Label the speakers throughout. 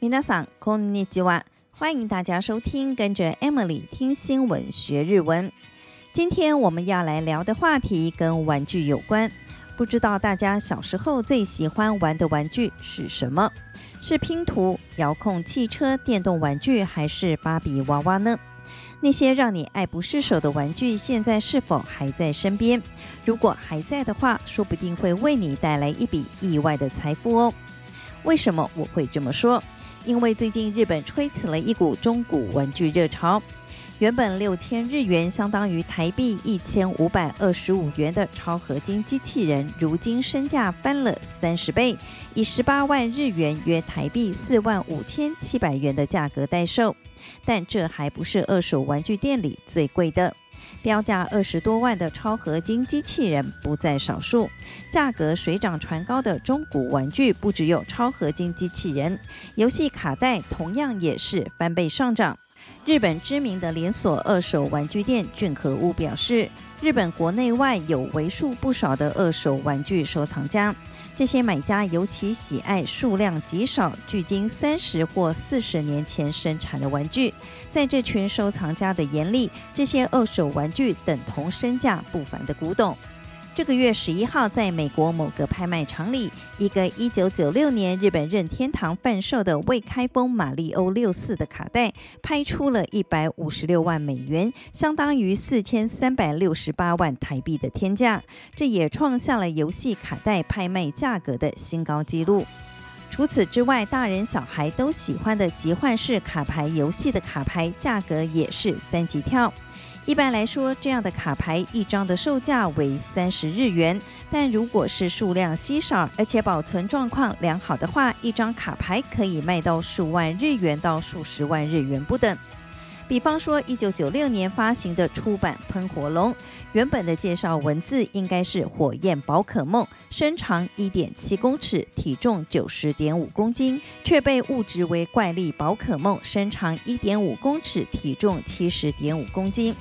Speaker 1: 皆さんこんにちは，欢迎大家收听，跟着 Emily 听新闻学日文。今天我们要来聊的话题跟玩具有关。不知道大家小时候最喜欢玩的玩具是什么？是拼图、遥控汽车、电动玩具，还是芭比娃娃呢？那些让你爱不释手的玩具，现在是否还在身边？如果还在的话，说不定会为你带来一笔意外的财富哦。为什么我会这么说？ 因为最近日本吹起了一股中古玩具热潮。原本六千日元相当于台币一千五百二十五元的超合金机器人，如今身价翻了三十倍，以十八万日元约台币四万五千七百元的价格代售。但这还不是二手玩具店里最贵的，标价二十多万的超合金机器人不在少数。价格水涨船高的中古玩具不只有超合金机器人，游戏卡带同样也是翻倍上涨。日本知名的连锁二手玩具店俊和屋表示，日本国内外有为数不少的二手玩具收藏家。这些买家尤其喜爱数量极少、距今三十或四十年前生产的玩具。在这群收藏家的眼里，这些二手玩具等同身价不凡的古董。这个月十一号，在美国某个拍卖场里，一个一九九六年日本任天堂贩售的未开封马里欧六四的卡带，拍出了一百五十六万美元，相当于四千三百六十八万台币的天价，这也创下了游戏卡带拍卖价格的新高纪录。除此之外，大人小孩都喜欢的集换式卡牌游戏的卡牌价格也是三级跳。一般来说，这样的卡牌一张的售价为三十日元，但如果是数量稀少而且保存状况良好的话，一张卡牌可以卖到数万日元到数十万日元不等。比方说，一九九六年发行的出版《喷火龙》，原本的介绍文字应该是“火焰宝可梦”，身长一点七公尺，体重九十点五公斤，却被误植为“怪力宝可梦”，身长一点五公尺，体重七十点五公斤。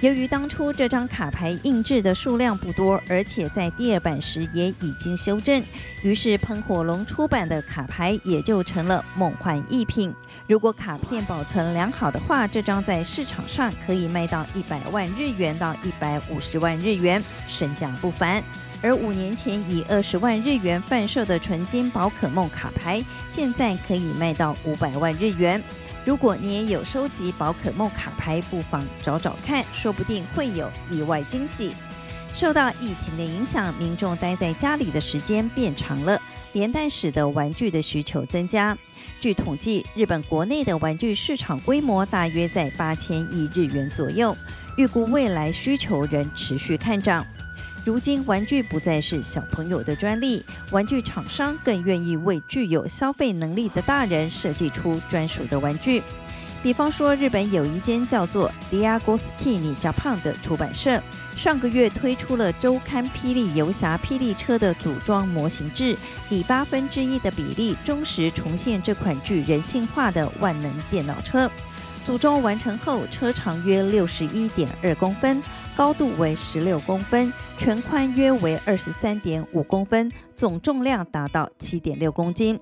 Speaker 1: 由于当初这张卡牌印制的数量不多，而且在第二版时也已经修正，于是喷火龙出版的卡牌也就成了梦幻一品。如果卡片保存良好的话，这张在市场上可以卖到一百万日元到一百五十万日元，身价不凡。而五年前以二十万日元贩售的纯金宝可梦卡牌，现在可以卖到五百万日元。如果你也有收集宝可梦卡牌，不妨找找看，说不定会有意外惊喜。受到疫情的影响，民众待在家里的时间变长了，连带使得玩具的需求增加。据统计，日本国内的玩具市场规模大约在八千亿日元左右，预估未来需求仍持续看涨。如今，玩具不再是小朋友的专利，玩具厂商更愿意为具有消费能力的大人设计出专属的玩具。比方说，日本有一间叫做 Diagostini Japan 的出版社，上个月推出了周刊《霹雳游侠霹雳车》的组装模型制，以八分之一的比例忠实重现这款具人性化的万能电脑车。组装完成后，车长约六十一点二公分。高度为十六公分，全宽约为二十三点五公分，总重量达到七点六公斤。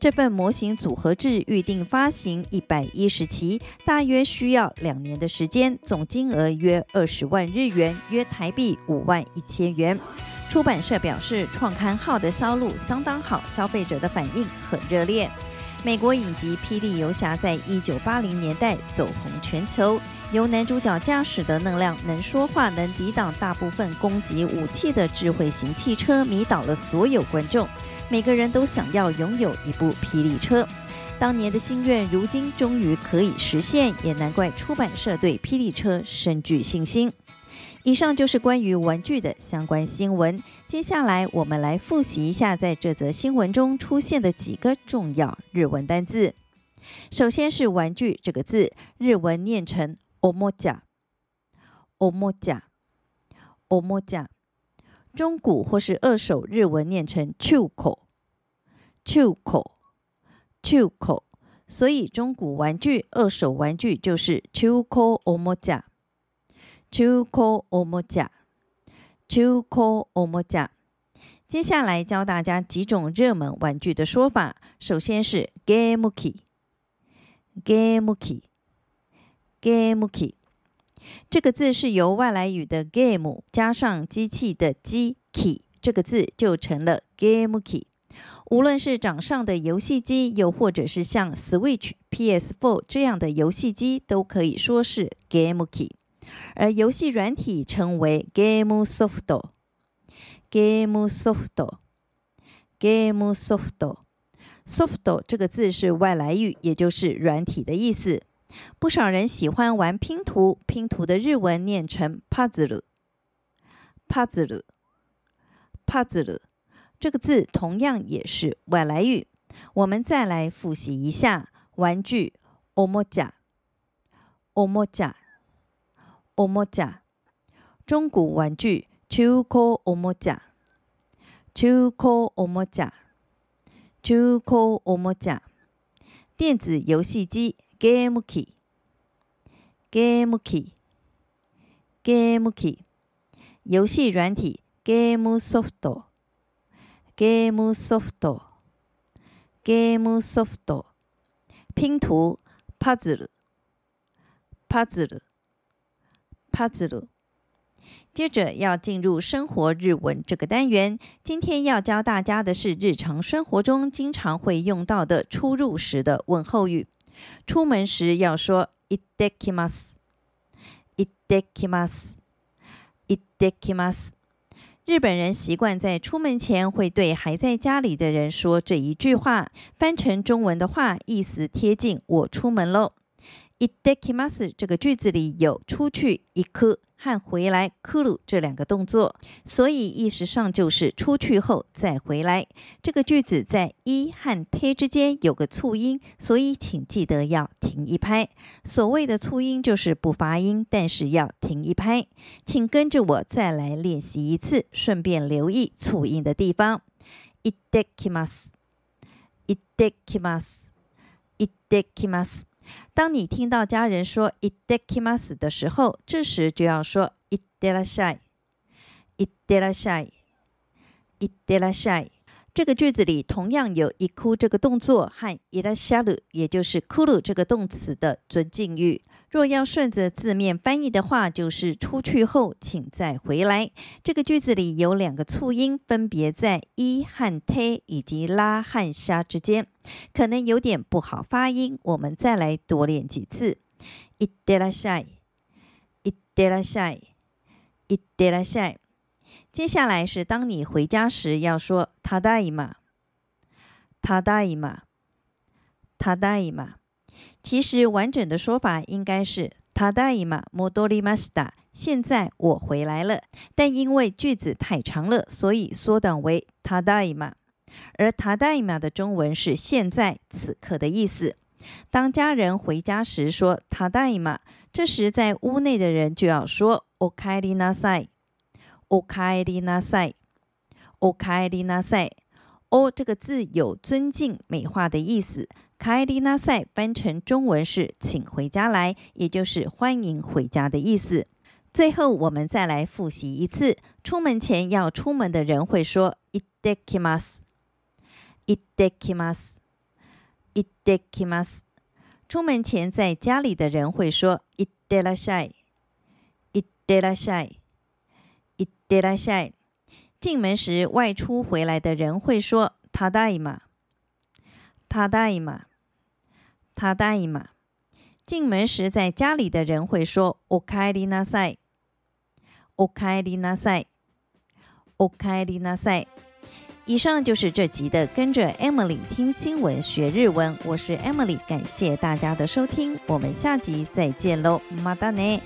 Speaker 1: 这份模型组合制预定发行一百一十期，大约需要两年的时间，总金额约二十万日元，约台币五万一千元。出版社表示，创刊号的销路相当好，消费者的反应很热烈。美国影集《霹雳游侠》在一九八零年代走红全球。由男主角驾驶的那辆能说话、能抵挡大部分攻击武器的智慧型汽车，迷倒了所有观众。每个人都想要拥有一部霹雳车。当年的心愿，如今终于可以实现，也难怪出版社对霹雳车深具信心。以上就是关于玩具的相关新闻。接下来，我们来复习一下在这则新闻中出现的几个重要日文单字。首先是“玩具”这个字，日文念成“ おもちゃ”。おもちゃ，おもちゃ。中古或是二手日文念成“中古”。中古，中古。所以中古玩具、二手玩具就是“中古おもちゃ”。中古おもちゃ，中古おもちゃ。接下来教大家几种热门玩具的说法。首先是ゲーム 机， ゲーム机，ゲーム机。这个字是由外来语的 game 加上机器的机器，这个字就成了 game 机。无论是掌上的游戏机，又或者是像 Switch、PS4 这样的游戏机，都可以说是 game 机。而游戏软体称为 game soft，game soft，game soft。soft 这个字是外来语，也就是软体的意思。 不少人喜欢玩拼图，拼图的日文念成 puzzle，puzzle，puzzle。这个字同样也是外来语。我们再来复习一下玩具おもちゃ、おもちゃ、おもちゃ。中古玩具中古おもちゃ、中古おもちゃ、中古おもちゃ。电子游戏机 ゲーム机、ゲーム机、ゲーム机。游戏软体ゲームソフト。ゲームソフト，ゲームソフト，拼图，パズル，パズル，パズル。接着要进入生活日文这个单元，今天要教大家的是日常生活中经常会用到的出入时的问候语。 出门时要说いってきます，いってきます，いってきます。日本人习惯在出门前会对还在家里的人说这一句话，翻成中文的话，意思贴近“我出门喽”。 いってきます这个句子里有出去行く和回来来る这两个动作，所以意识上就是出去后再回来。这个句子在い和て之间有个促音，所以请记得要停一拍。所谓的促音就是不发音，但是要停一拍。请跟着我再来练习一次，顺便留意促音的地方。いってきます。いってきます。いってきます。 当你听到家人说「いってきます」的时候，这时就要说「いってらっしゃい」。いってらっしゃい。いってらっしゃい。这个句子里同样有「行く」这个动作和「いらっしゃる」，也就是「来る」这个动词的尊敬语。 若要顺着字面翻译的话，就是出去后请再回来。这个句子里有两个促音，分别在い和て以及ら和し之间，可能有点不好发音。我们再来多练几次。いってらっしゃい。いってらっしゃい。いってらっしゃい。接下来是当你回家时要说ただいま。ただいま。ただいま。 其实完整的说法应该是“ただいま戻りました”。现在我回来了，但因为句子太长了，所以缩短为“ただいま”。而“ただいま”的中文是“现在”、“此刻”的意思。当家人回家时说“ただいま”，这时在屋内的人就要说“おかえりなさい”。おかえりなさい。おかえりなさい。お这个字有尊敬、美化的意思。 卡伊丽纳塞翻成中文是“请回家来”，也就是欢迎回家的意思。最后，我们再来复习一次：出门前要出门的人会说“いってきます”，“いってきます”，“いってきます”。出门前在家里的人会说“いってらっしゃい”，“いってらっしゃい”，“いってらっしゃい”。进门时外出回来的人会说“ただいま”。 ただいま，ただいま。进门时在家里的人会说おかえりなさい，おかえりなさい，おかえりなさい。以上就是这集的跟着 Emily 听新闻学日文，我是 Emily，感谢大家的收听，我们下集再见喽，またね。